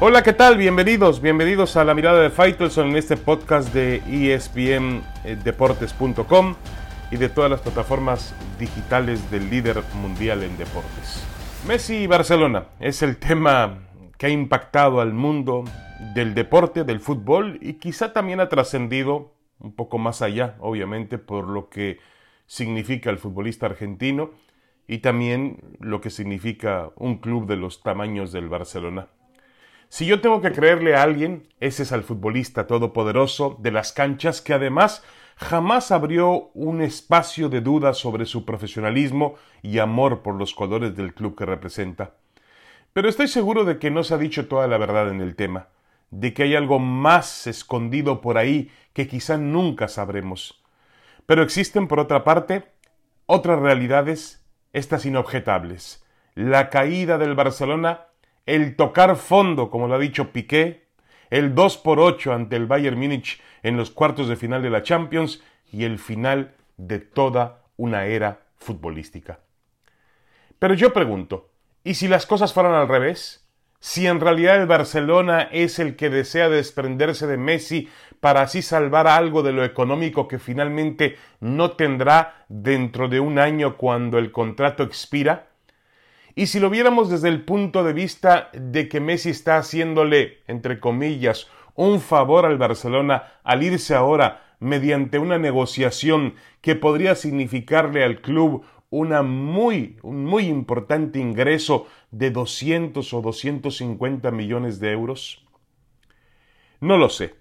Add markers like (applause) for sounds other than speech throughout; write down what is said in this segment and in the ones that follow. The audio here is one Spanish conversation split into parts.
Hola, ¿qué tal? Bienvenidos, bienvenidos a la mirada de Faitelson en este podcast de espndeportes.com y de todas las plataformas digitales del líder mundial en deportes. Messi y Barcelona es el tema que ha impactado al mundo del deporte, del fútbol y quizá también ha trascendido un poco más allá, obviamente, por lo que significa el futbolista argentino y también lo que significa un club de los tamaños del Barcelona. Si yo tengo que creerle a alguien, ese es al futbolista todopoderoso de las canchas que además jamás abrió un espacio de duda sobre su profesionalismo y amor por los colores del club que representa. Pero estoy seguro de que no se ha dicho toda la verdad en el tema, de que hay algo más escondido por ahí que quizá nunca sabremos. Pero existen, por otra parte, otras realidades, estas inobjetables. La caída del Barcelona el tocar fondo, como lo ha dicho Piqué, el 2 por 8 ante el Bayern Múnich en los cuartos de final de la Champions y el final de toda una era futbolística. Pero yo pregunto, ¿y si las cosas fueran al revés? Si en realidad el Barcelona es el que desea desprenderse de Messi para así salvar algo de lo económico que finalmente no tendrá dentro de un año cuando el contrato expira, y si lo viéramos desde el punto de vista de que Messi está haciéndole, entre comillas, un favor al Barcelona al irse ahora mediante una negociación que podría significarle al club una muy, un muy importante ingreso de 200 o 250 millones de euros? No lo sé,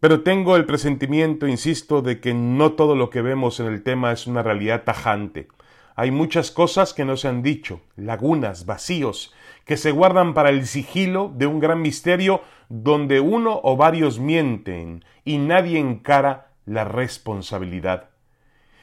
pero tengo el presentimiento, insisto, de que no todo lo que vemos en el tema es una realidad tajante. Hay muchas cosas que no se han dicho, lagunas, vacíos, que se guardan para el sigilo de un gran misterio donde uno o varios mienten y nadie encara la responsabilidad.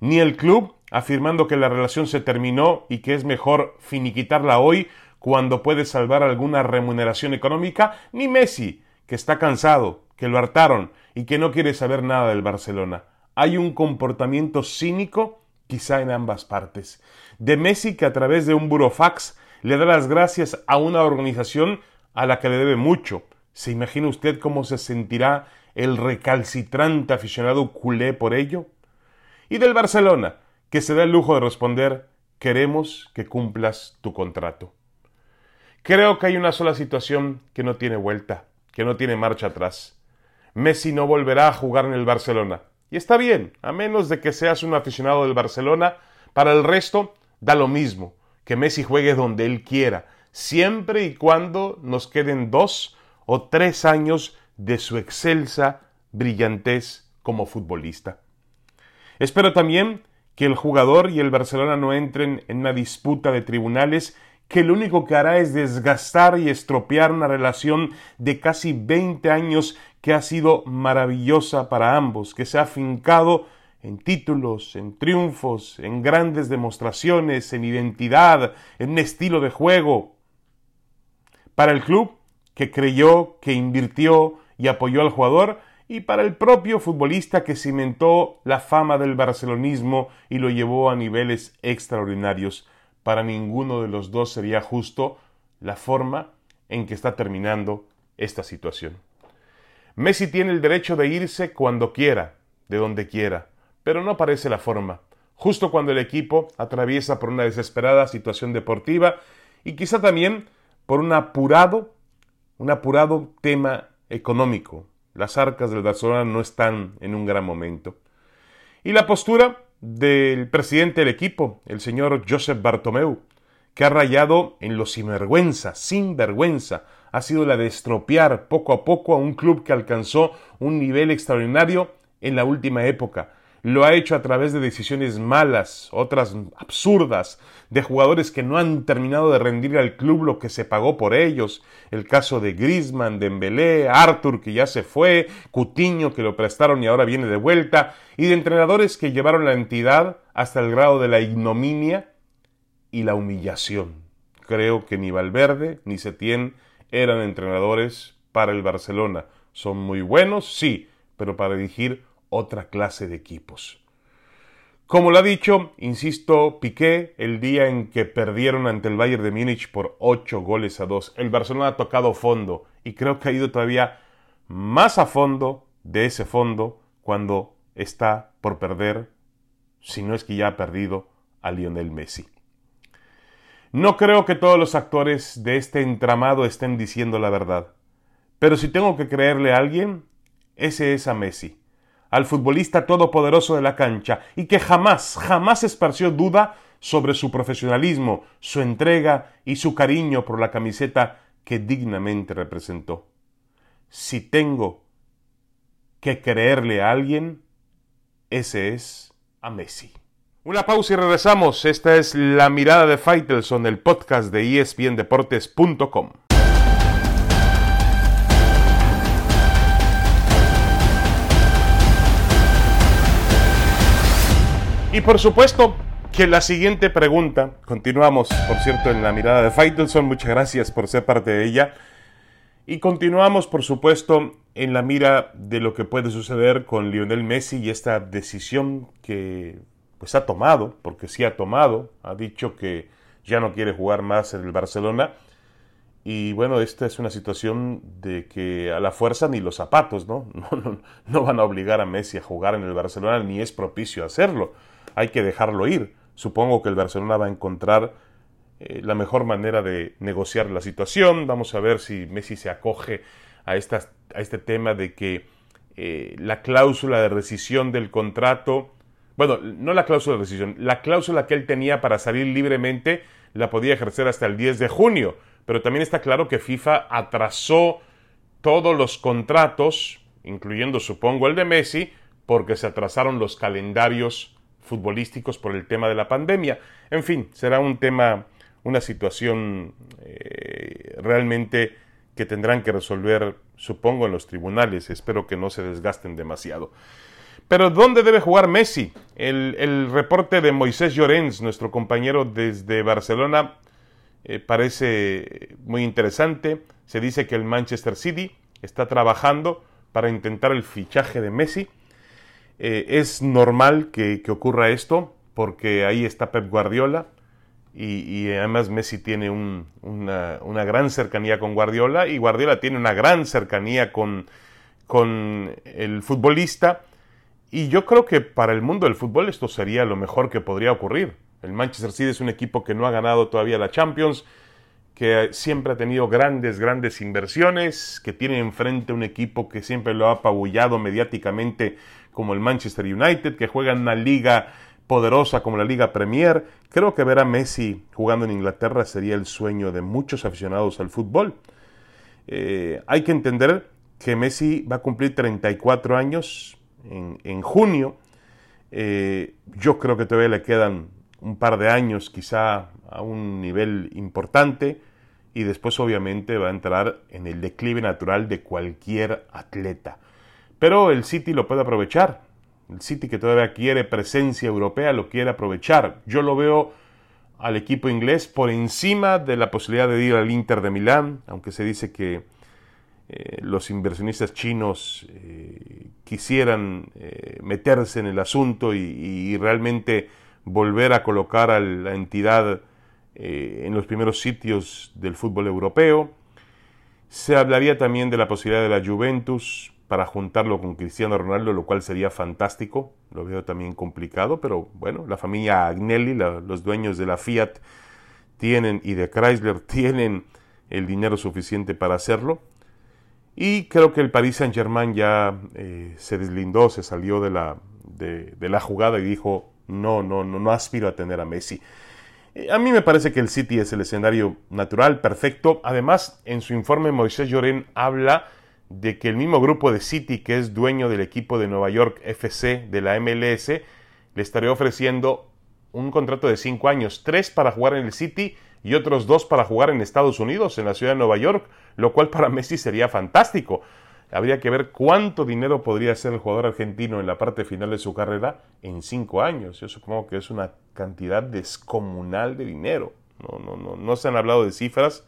Ni el club, afirmando que la relación se terminó y que es mejor finiquitarla hoy cuando puede salvar alguna remuneración económica, ni Messi, que está cansado, que lo hartaron y que no quiere saber nada del Barcelona. Hay un comportamiento cínico quizá en ambas partes. De Messi que a través de un burofax le da las gracias a una organización a la que le debe mucho. ¿Se imagina usted cómo se sentirá el recalcitrante aficionado culé por ello? Y del Barcelona, que se da el lujo de responder queremos que cumplas tu contrato. Creo que hay una sola situación que no tiene vuelta, que no tiene marcha atrás. Messi no volverá a jugar en el Barcelona. Y está bien, a menos de que seas un aficionado del Barcelona, para el resto da lo mismo, que Messi juegue donde él quiera, siempre y cuando nos queden dos o tres años de su excelsa brillantez como futbolista. Espero también que el jugador y el Barcelona no entren en una disputa de tribunales que lo único que hará es desgastar y estropear una relación de casi 20 años que ha sido maravillosa para ambos, que se ha fincado en títulos, en triunfos, en grandes demostraciones, en identidad, en estilo de juego. Para el club, que creyó, que invirtió y apoyó al jugador, y para el propio futbolista que cimentó la fama del barcelonismo y lo llevó a niveles extraordinarios. Para ninguno de los dos sería justo la forma en que está terminando esta situación. Messi tiene el derecho de irse cuando quiera, de donde quiera, pero no parece la forma. Justo cuando el equipo atraviesa por una desesperada situación deportiva y quizá también por un apurado, un apurado tema económico. Las arcas del Barcelona no están en un gran momento. Y la postura del presidente del equipo, el señor Josep Bartomeu, que ha rayado en lo sinvergüenza, sin vergüenza, ha sido la de estropear poco a poco a un club que alcanzó un nivel extraordinario en la última época. Lo ha hecho a través de decisiones malas, otras absurdas, de jugadores que no han terminado de rendir al club lo que se pagó por ellos. El caso de Griezmann, Dembélé, Arthur que ya se fue, Cutiño que lo prestaron y ahora viene de vuelta, y de entrenadores que llevaron la entidad hasta el grado de la ignominia y la humillación. Creo que ni Valverde ni Setién eran entrenadores para el Barcelona. Son muy buenos, sí, pero para dirigir otra clase de equipos. Como lo ha dicho, insisto, Piqué el día en que perdieron ante el Bayern de Múnich por 8 goles a 2. El Barcelona ha tocado fondo y creo que ha ido todavía más a fondo de ese fondo cuando está por perder, si no es que ya ha perdido, a Lionel Messi. No creo que todos los actores de este entramado estén diciendo la verdad, pero si tengo que creerle a alguien, ese es a Messi al futbolista todopoderoso de la cancha y que jamás, jamás esparció duda sobre su profesionalismo, su entrega y su cariño por la camiseta que dignamente representó. Si tengo que creerle a alguien, ese es a Messi. Una pausa y regresamos. Esta es La Mirada de Faitelson, el podcast de espndeportes.com. Y por supuesto que la siguiente pregunta, continuamos, por cierto, en la mirada de Faitelson, muchas gracias por ser parte de ella. Y continuamos, por supuesto, en la mira de lo que puede suceder con Lionel Messi y esta decisión que pues ha tomado, porque sí ha tomado, ha dicho que ya no quiere jugar más en el Barcelona. Y bueno, esta es una situación de que a la fuerza ni los zapatos, ¿no? (laughs) No, no, no van a obligar a Messi a jugar en el Barcelona, ni es propicio hacerlo hay que dejarlo ir. Supongo que el Barcelona va a encontrar eh, la mejor manera de negociar la situación. Vamos a ver si Messi se acoge a, a este tema de que eh, la cláusula de rescisión del contrato, bueno, no la cláusula de rescisión, la cláusula que él tenía para salir libremente la podía ejercer hasta el 10 de junio. Pero también está claro que FIFA atrasó todos los contratos, incluyendo supongo el de Messi, porque se atrasaron los calendarios futbolísticos por el tema de la pandemia. En fin, será un tema, una situación eh, realmente que tendrán que resolver, supongo, en los tribunales. Espero que no se desgasten demasiado. Pero ¿dónde debe jugar Messi? El, reporte de Moisés Llorens, nuestro compañero desde Barcelona, eh, parece muy interesante. Se dice que el Manchester City está trabajando para intentar el fichaje de Messi eh, es normal que, ocurra esto porque ahí está Pep Guardiola y, además Messi tiene una, gran cercanía con Guardiola y Guardiola tiene una gran cercanía con, con el futbolista y yo creo que para el mundo del fútbol esto sería lo mejor que podría ocurrir. El Manchester City es un equipo que no ha ganado todavía la Champions, que siempre ha tenido grandes, grandes inversiones, que tiene enfrente un equipo que siempre lo ha apabullado mediáticamente como el Manchester United, que juega en una liga poderosa como la Liga Premier. Creo que ver a Messi jugando en Inglaterra sería el sueño de muchos aficionados al fútbol. Eh, hay que entender que Messi va a cumplir 34 años en, junio. Eh, yo creo que todavía le quedan un par de años quizá a un nivel importante y después obviamente va a entrar en el declive natural de cualquier atleta. Pero el City lo puede aprovechar. El City que todavía quiere presencia europea lo quiere aprovechar. Yo lo veo al equipo inglés por encima de la posibilidad de ir al Inter de Milán, aunque se dice que eh, los inversionistas chinos eh, quisieran eh, meterse en el asunto y, realmente volver a colocar a la entidad en los primeros sitios del fútbol europeo. Se hablaría también de la posibilidad de la Juventus, para juntarlo con Cristiano Ronaldo, lo cual sería fantástico. Lo veo también complicado, pero bueno, la familia Agnelli, los dueños de la Fiat, tienen y de Chrysler (laughs) tienen el dinero suficiente para hacerlo. Y creo que el Paris Saint Germain ya eh, se deslindó, se salió de la, de, la jugada y dijo, no, no, no, no aspiro a tener a Messi. A mí me parece que el City es el escenario natural, perfecto. Además, en su informe Moisés Lloren habla de que el mismo grupo de City, que es dueño del equipo de Nueva York FC de la MLS, le estaría ofreciendo un contrato de cinco años, tres para jugar en el City y otros dos para jugar en Estados Unidos, en la ciudad de Nueva York, lo cual para Messi sería fantástico. Habría que ver cuánto dinero podría hacer el jugador argentino en la parte final de su carrera en cinco años. Yo supongo que es una cantidad descomunal de dinero. No, no, no, no se han hablado de cifras,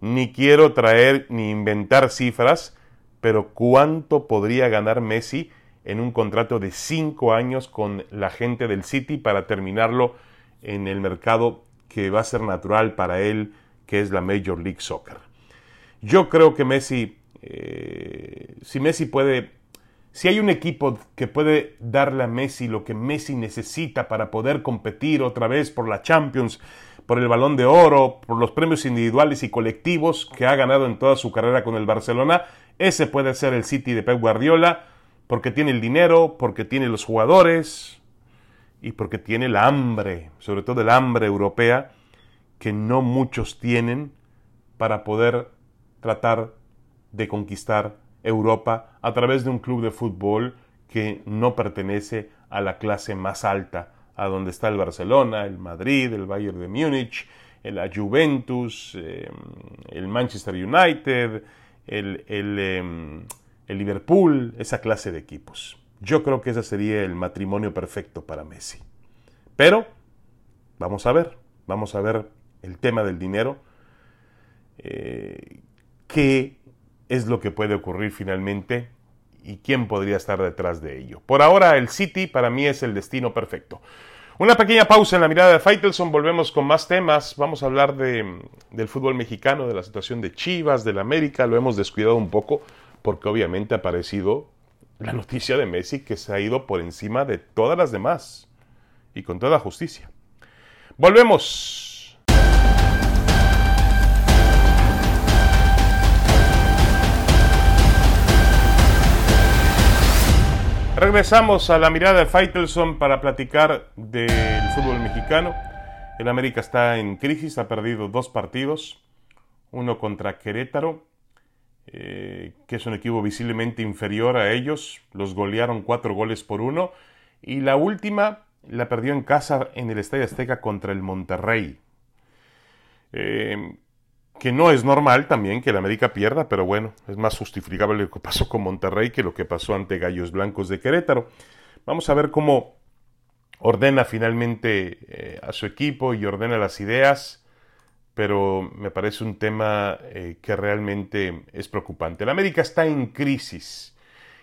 ni quiero traer ni inventar cifras, pero ¿cuánto podría ganar Messi en un contrato de cinco años con la gente del City para terminarlo en el mercado que va a ser natural para él, que es la Major League Soccer. Yo creo que Messi, eh, si Messi puede, si hay un equipo que puede darle a Messi lo que Messi necesita para poder competir otra vez por la Champions, por el balón de oro, por los premios individuales y colectivos que ha ganado en toda su carrera con el Barcelona, ese puede ser el City de Pep Guardiola, porque tiene el dinero, porque tiene los jugadores y porque tiene la hambre, sobre todo el hambre europea, que no muchos tienen para poder tratar de conquistar Europa a través de un club de fútbol que no pertenece a la clase más alta, a donde está el Barcelona, el Madrid, el Bayern de Múnich, la Juventus, eh, el Manchester United, el, em, el Liverpool, esa clase de equipos. Yo creo que ese sería el matrimonio perfecto para Messi. Pero, vamos a ver, vamos a ver el tema del dinero. Eh, ¿Qué es lo que puede ocurrir finalmente? ¿Y quién podría estar detrás de ello? Por ahora, el City para mí es el destino perfecto. Una pequeña pausa en la mirada de Faitelson, volvemos con más temas. Vamos a hablar de, del fútbol mexicano, de la situación de Chivas, del América. Lo hemos descuidado un poco porque obviamente ha aparecido la noticia de Messi que se ha ido por encima de todas las demás y con toda justicia. Volvemos. Regresamos a la mirada de Faitelson para platicar del fútbol mexicano. El América está en crisis, ha perdido dos partidos, uno contra Querétaro eh, que es un equipo visiblemente inferior a ellos. Los golearon cuatro goles por uno. Y la última la perdió en casa en el Estadio Azteca contra el Monterrey. Eh, que no es normal también que el América pierda, pero bueno, es más justificable lo que pasó con Monterrey que lo que pasó ante Gallos Blancos de Querétaro. Vamos a ver cómo ordena finalmente eh, a su equipo y ordena las ideas pero me parece un tema eh, que realmente es preocupante. La América está en crisis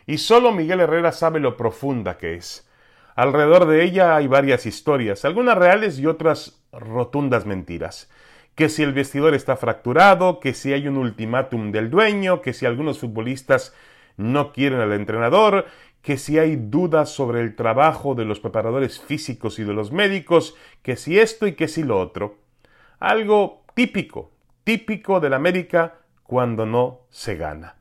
y solo Miguel Herrera sabe lo profunda que es. Alrededor de ella hay varias historias, algunas reales y otras rotundas mentiras. Que si el vestidor está fracturado, que si hay un ultimátum del dueño, que si algunos futbolistas no quieren al entrenador, que si hay dudas sobre el trabajo de los preparadores físicos y de los médicos, que si esto y que si lo otro. Algo típico, típico del América cuando no se gana.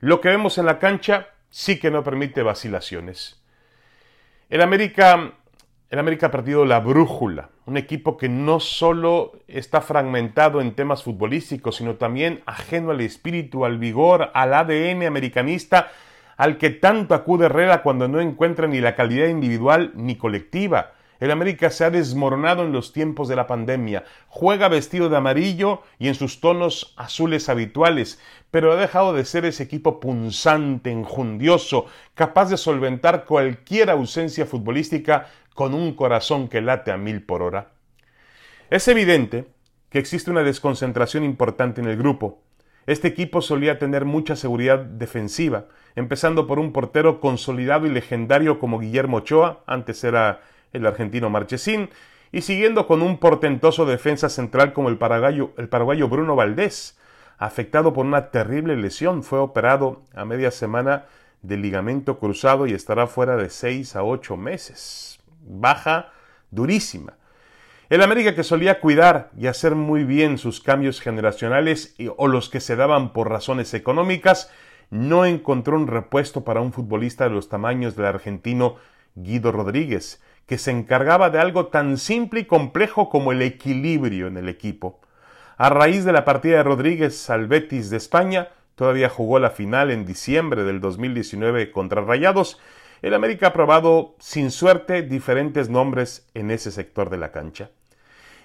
Lo que vemos en la cancha sí que no permite vacilaciones. El América, el América ha perdido la brújula, un equipo que no solo está fragmentado en temas futbolísticos, sino también ajeno al espíritu, al vigor, al ADN americanista, al que tanto acude Herrera cuando no encuentra ni la calidad individual ni colectiva. El América se ha desmoronado en los tiempos de la pandemia. Juega vestido de amarillo y en sus tonos azules habituales, pero ha dejado de ser ese equipo punzante, enjundioso, capaz de solventar cualquier ausencia futbolística con un corazón que late a mil por hora. Es evidente que existe una desconcentración importante en el grupo. Este equipo solía tener mucha seguridad defensiva, empezando por un portero consolidado y legendario como Guillermo Ochoa, antes era el argentino Marchesín, y siguiendo con un portentoso defensa central como el paraguayo, el paraguayo Bruno Valdés, afectado por una terrible lesión, fue operado a media semana de ligamento cruzado y estará fuera de seis a ocho meses. Baja durísima. El América que solía cuidar y hacer muy bien sus cambios generacionales o los que se daban por razones económicas, no encontró un repuesto para un futbolista de los tamaños del argentino Guido Rodríguez, que se encargaba de algo tan simple y complejo como el equilibrio en el equipo. A raíz de la partida de Rodríguez al Betis de España, todavía jugó la final en diciembre del 2019 contra Rayados, el América ha probado sin suerte diferentes nombres en ese sector de la cancha.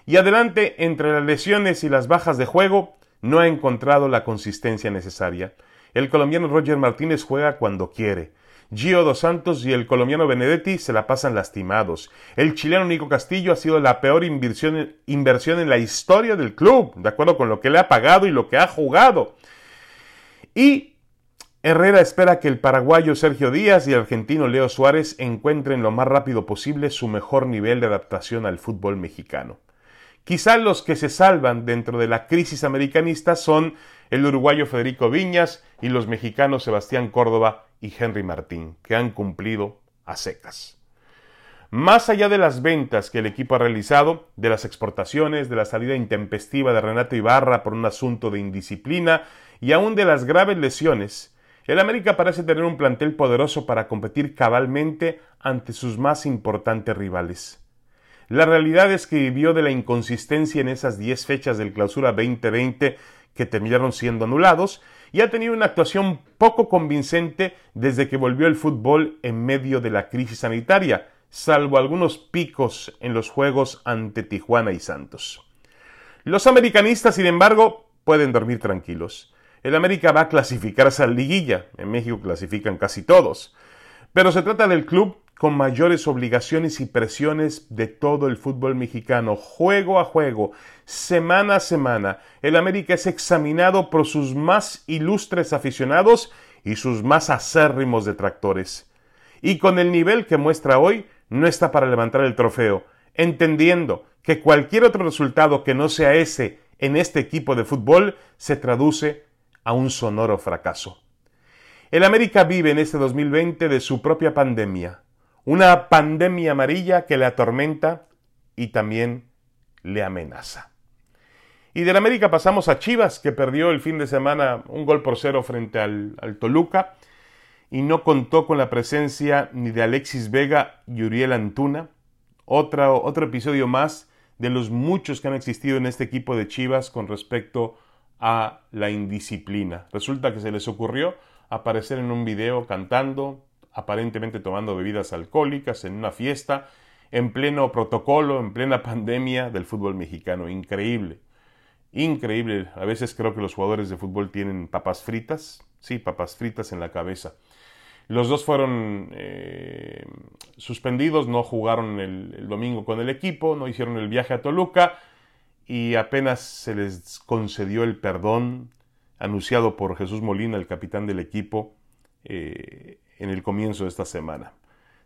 Y adelante, entre las lesiones y las bajas de juego, no ha encontrado la consistencia necesaria. El colombiano Roger Martínez juega cuando quiere, Gio dos Santos y el colombiano Benedetti se la pasan lastimados. El chileno Nico Castillo ha sido la peor inversión, inversión en la historia del club, de acuerdo con lo que le ha pagado y lo que ha jugado. Y Herrera espera que el paraguayo Sergio Díaz y el argentino Leo Suárez encuentren lo más rápido posible su mejor nivel de adaptación al fútbol mexicano. Quizá los que se salvan dentro de la crisis americanista son el uruguayo Federico Viñas y los mexicanos Sebastián Córdoba y Henry Martín, que han cumplido a secas. Más allá de las ventas que el equipo ha realizado, de las exportaciones, de la salida intempestiva de Renato Ibarra por un asunto de indisciplina y aún de las graves lesiones, el América parece tener un plantel poderoso para competir cabalmente ante sus más importantes rivales. La realidad es que vivió de la inconsistencia en esas 10 fechas del clausura 2020 que terminaron siendo anulados y ha tenido una actuación poco convincente desde que volvió el fútbol en medio de la crisis sanitaria, salvo algunos picos en los juegos ante Tijuana y Santos. Los americanistas, sin embargo, pueden dormir tranquilos. El América va a clasificarse a liguilla. En México clasifican casi todos. Pero se trata del club con mayores obligaciones y presiones de todo el fútbol mexicano, juego a juego, semana a semana. El América es examinado por sus más ilustres aficionados y sus más acérrimos detractores. Y con el nivel que muestra hoy, no está para levantar el trofeo, entendiendo que cualquier otro resultado que no sea ese en este equipo de fútbol se traduce a un sonoro fracaso. El América vive en este 2020 de su propia pandemia, una pandemia amarilla que le atormenta y también le amenaza. Y del América pasamos a Chivas, que perdió el fin de semana un gol por cero frente al, Toluca y no contó con la presencia ni de Alexis Vega y Uriel Antuna. Otro, episodio más de los muchos que han existido en este equipo de Chivas con respecto a a la indisciplina. Resulta que se les ocurrió aparecer en un video cantando, aparentemente tomando bebidas alcohólicas en una fiesta, en pleno protocolo, en plena (laughs) pandemia del fútbol mexicano. Increíble. Increíble. A veces creo que los jugadores de fútbol tienen papas fritas. Sí, papas fritas en la cabeza. Los dos fueron eh, suspendidos, no jugaron el domingo con el equipo, no hicieron el viaje a Toluca y apenas se les concedió el perdón anunciado por Jesús Molina, el capitán del equipo, eh, en el comienzo de esta semana.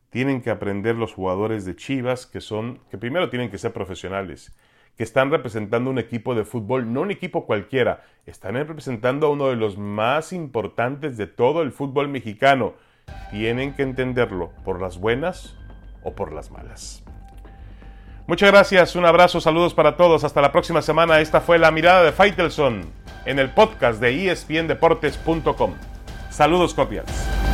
Tienen que aprender los jugadores de Chivas que son, que primero tienen que ser profesionales, que están representando un equipo de fútbol, no un equipo cualquiera, están representando a uno de los más importantes de todo el fútbol mexicano. Tienen que entenderlo por las buenas o por las malas. Muchas gracias, un abrazo, saludos para todos. Hasta la próxima semana. Esta fue la mirada de Faitelson en el podcast de espndeportes.com. Saludos cordiales.